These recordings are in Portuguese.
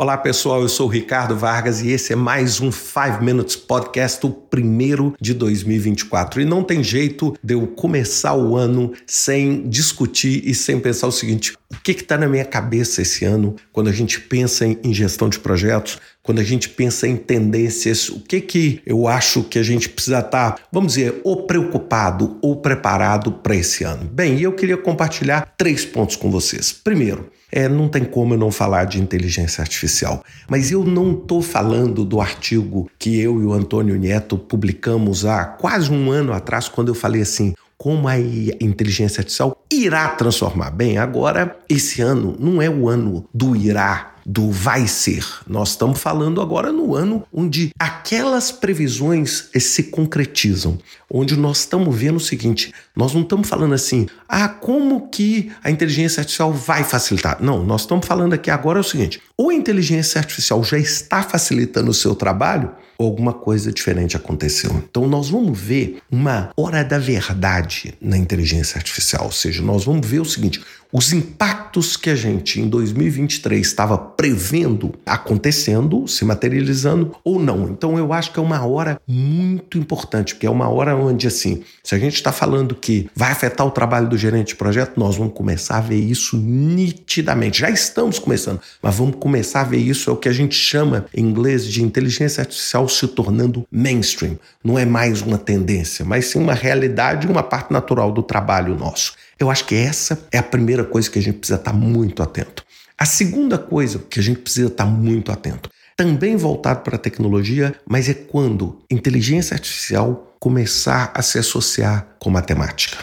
Olá pessoal, eu sou o Ricardo Vargas e esse é mais um 5 Minutes Podcast, o primeiro de 2024. E não tem jeito de eu começar o ano sem discutir e sem pensar o seguinte: o que está na minha cabeça esse ano quando a gente pensa em gestão de projetos? quando a gente pensa em tendências, o que que eu acho que a gente precisa estar, tá, vamos dizer, ou preocupado ou preparado para esse ano? Bem, eu queria compartilhar três pontos com vocês. Primeiro, é, não tem como eu não falar de inteligência artificial. Mas eu não estou falando do artigo que eu e o Antônio Neto publicamos há quase um ano atrás, quando eu falei assim: como a inteligência artificial irá transformar. Bem, agora, esse ano não é o ano do irá do vai ser. Nós estamos falando agora no ano onde aquelas previsões eh, se concretizam, onde nós estamos vendo o seguinte: nós não estamos falando assim, ah, como que a inteligência artificial vai facilitar? Não, nós estamos falando aqui agora é o seguinte: ou a inteligência artificial já está facilitando o seu trabalho, ou alguma coisa diferente aconteceu. Então nós vamos ver uma hora da verdade na inteligência artificial, ou seja, nós vamos ver o seguinte: os impactos que a gente em 2023 estava prevendo acontecendo, se materializando ou não. Então eu acho que é uma hora muito importante, porque é uma hora onde assim, se a gente está falando que vai afetar o trabalho do gerente de projeto, nós vamos começar a ver isso nitidamente. Já estamos começando, mas vamos começar a ver isso é o que a gente chama em inglês de inteligência artificial se tornando mainstream. Não é mais uma tendência, mas sim uma realidade, uma parte natural do trabalho nosso. Eu acho que essa é a primeira coisa que a gente precisa estar muito atento. A segunda coisa que a gente precisa estar muito atento, também voltado para a tecnologia, mas é quando inteligência artificial começar a se associar com matemática.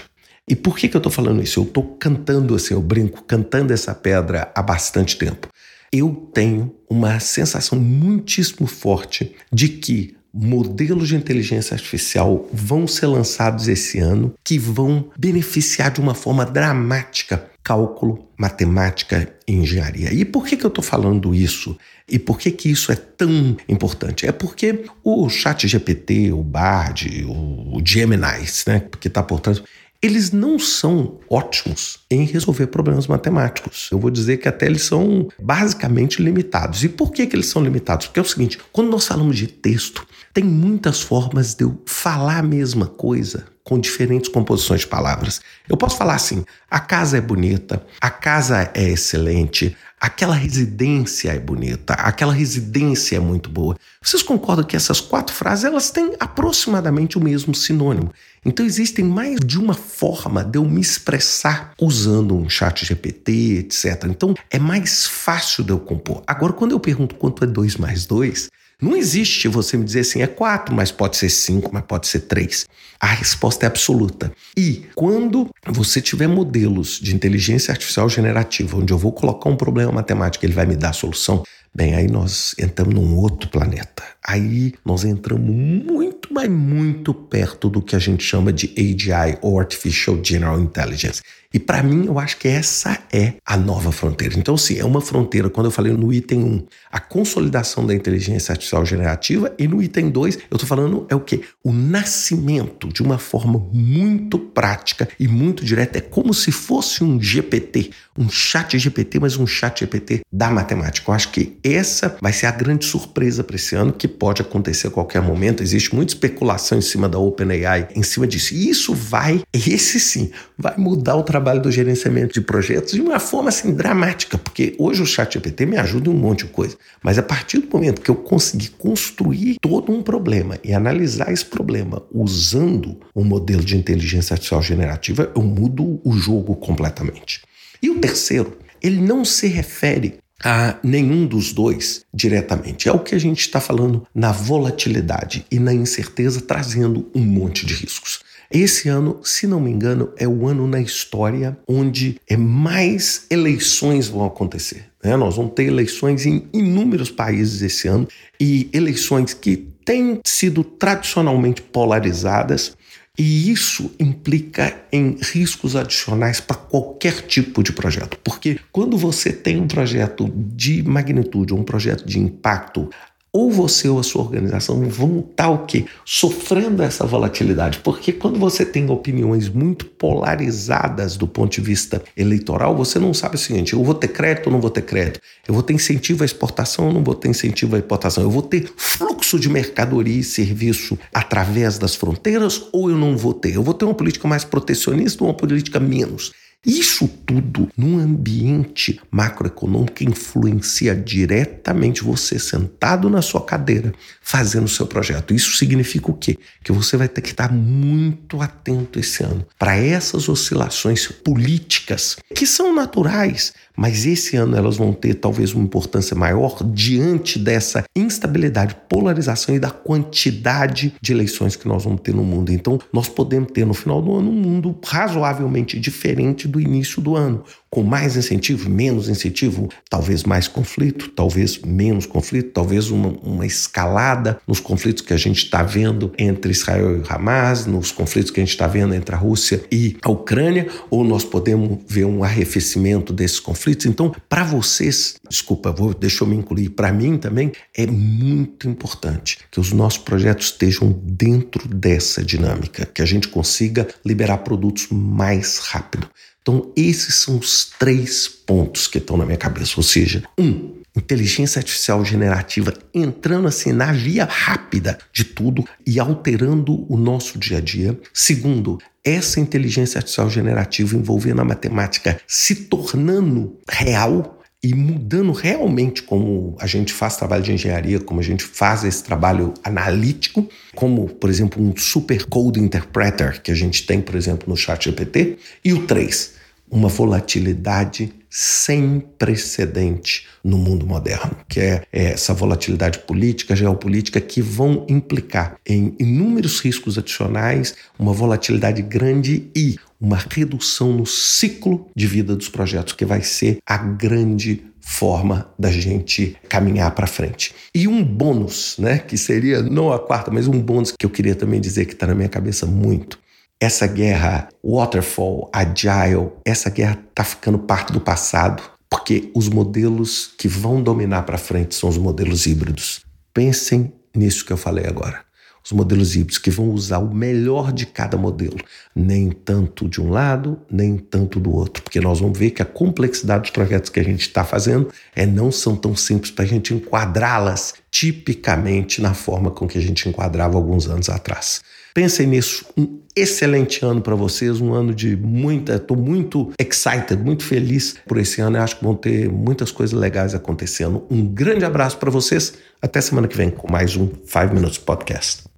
E por que, que eu estou falando isso? Eu estou cantando assim, eu brinco, cantando essa pedra há bastante tempo. Eu tenho uma sensação muitíssimo forte de que modelos de inteligência artificial vão ser lançados esse ano que vão beneficiar de uma forma dramática cálculo, matemática e engenharia. E por que, que eu estou falando isso? E por que, que isso é tão importante? É porque o chat GPT, o Bard, o Gemini, né, que está por trás, eles não são ótimos em resolver problemas matemáticos. Eu vou dizer que até eles são basicamente limitados. E por que, que eles são limitados? Porque é o seguinte: quando nós falamos de texto, tem muitas formas de eu falar a mesma coisa com diferentes composições de palavras. Eu posso falar assim: a casa é bonita, a casa é excelente, aquela residência é bonita, aquela residência é muito boa. Vocês concordam que essas quatro frases elas têm aproximadamente o mesmo sinônimo? Então existem mais de uma forma de eu me expressar usando um chat GPT, etc. Então é mais fácil de eu compor. Agora, quando eu pergunto quanto é 2 mais 2, não existe você me dizer assim, é quatro, mas pode ser cinco, mas pode ser três. A resposta é absoluta. E quando você tiver modelos de inteligência artificial generativa, onde eu vou colocar um problema matemático, ele vai me dar a solução, bem, aí nós entramos num outro planeta. Aí nós entramos muito, mas muito perto do que a gente chama de AGI, ou Artificial General Intelligence. E para mim, eu acho que essa é a nova fronteira. Então, sim, é uma fronteira, quando eu falei no item 1, a consolidação da inteligência artificial generativa, e no item 2, eu estou falando é o quê? O nascimento de uma forma muito prática e muito direta. É como se fosse um GPT, um chat GPT, mas um chat GPT da matemática. Eu acho que essa vai ser a grande surpresa para esse ano, que pode acontecer a qualquer momento. Existe muita especulação em cima da OpenAI, em cima disso. E isso vai, esse sim, vai mudar o trabalho do gerenciamento de projetos de uma forma assim dramática, porque hoje o chat GPT me ajuda em um monte de coisa, mas a partir do momento que eu conseguir construir todo um problema e analisar esse problema usando um modelo de inteligência artificial generativa, eu mudo o jogo completamente. E o terceiro, ele não se refere a nenhum dos dois diretamente. É o que a gente está falando na volatilidade e na incerteza, trazendo um monte de riscos. Esse ano, se não me engano, é o ano na história onde é mais eleições vão acontecer. Né? Nós vamos ter eleições em inúmeros países esse ano e eleições que têm sido tradicionalmente polarizadas. E isso implica em riscos adicionais para qualquer tipo de projeto. Porque quando você tem um projeto de magnitude, um projeto de impacto ou você ou a sua organização vão estar o quê? Sofrendo essa volatilidade. Porque quando você tem opiniões muito polarizadas do ponto de vista eleitoral, você não sabe o seguinte: eu vou ter crédito ou não vou ter crédito? Eu vou ter incentivo à exportação ou não vou ter incentivo à importação? Eu vou ter fluxo de mercadoria e serviço através das fronteiras ou eu não vou ter? Eu vou ter uma política mais protecionista ou uma política menos? Isso tudo num ambiente macroeconômico que influencia diretamente você sentado na sua cadeira fazendo o seu projeto. Isso significa o quê? Que você vai ter que estar muito atento esse ano para essas oscilações políticas que são naturais, mas esse ano elas vão ter talvez uma importância maior diante dessa instabilidade, polarização e da quantidade de eleições que nós vamos ter no mundo. Então, nós podemos ter no final do ano um mundo razoavelmente diferente do início do ano, com mais incentivo, menos incentivo, talvez mais conflito, talvez menos conflito, talvez uma, uma escalada nos conflitos que a gente está vendo entre Israel e Hamas, nos conflitos que a gente está vendo entre a Rússia e a Ucrânia, ou nós podemos ver um arrefecimento desses conflitos. Então, para vocês, desculpa, vou, deixa eu me incluir, para mim também, é muito importante que os nossos projetos estejam dentro dessa dinâmica, que a gente consiga liberar produtos mais rápido. Então, esses são os três pontos que estão na minha cabeça. Ou seja, um, inteligência artificial generativa entrando assim na via rápida de tudo e alterando o nosso dia a dia. Segundo, essa inteligência artificial generativa envolvendo a matemática se tornando real e mudando realmente como a gente faz trabalho de engenharia, como a gente faz esse trabalho analítico, como, por exemplo, um super code interpreter que a gente tem, por exemplo, no ChatGPT. E o 3, uma volatilidade sem precedente no mundo moderno, que é, essa volatilidade política, geopolítica, que vão implicar em inúmeros riscos adicionais, uma volatilidade grande e uma redução no ciclo de vida dos projetos, que vai ser a grande forma da gente caminhar para frente. E um bônus, né, que seria não a quarta, mas um bônus que eu queria também dizer que está na minha cabeça muito, essa guerra waterfall, agile, essa guerra está ficando parte do passado, porque os modelos que vão dominar para frente são os modelos híbridos. Pensem nisso que eu falei agora. Os modelos híbridos que vão usar o melhor de cada modelo, nem tanto de um lado, nem tanto do outro, porque nós vamos ver que a complexidade dos projetos que a gente está fazendo é não são tão simples para a gente enquadrá-las tipicamente na forma com que a gente enquadrava alguns anos atrás. Pensem nisso. Um excelente ano para vocês, um ano de muita. Estou muito excited, muito feliz por esse ano. Eu acho que vão ter muitas coisas legais acontecendo. Um grande abraço para vocês. Até semana que vem com mais um 5 Minutes Podcast.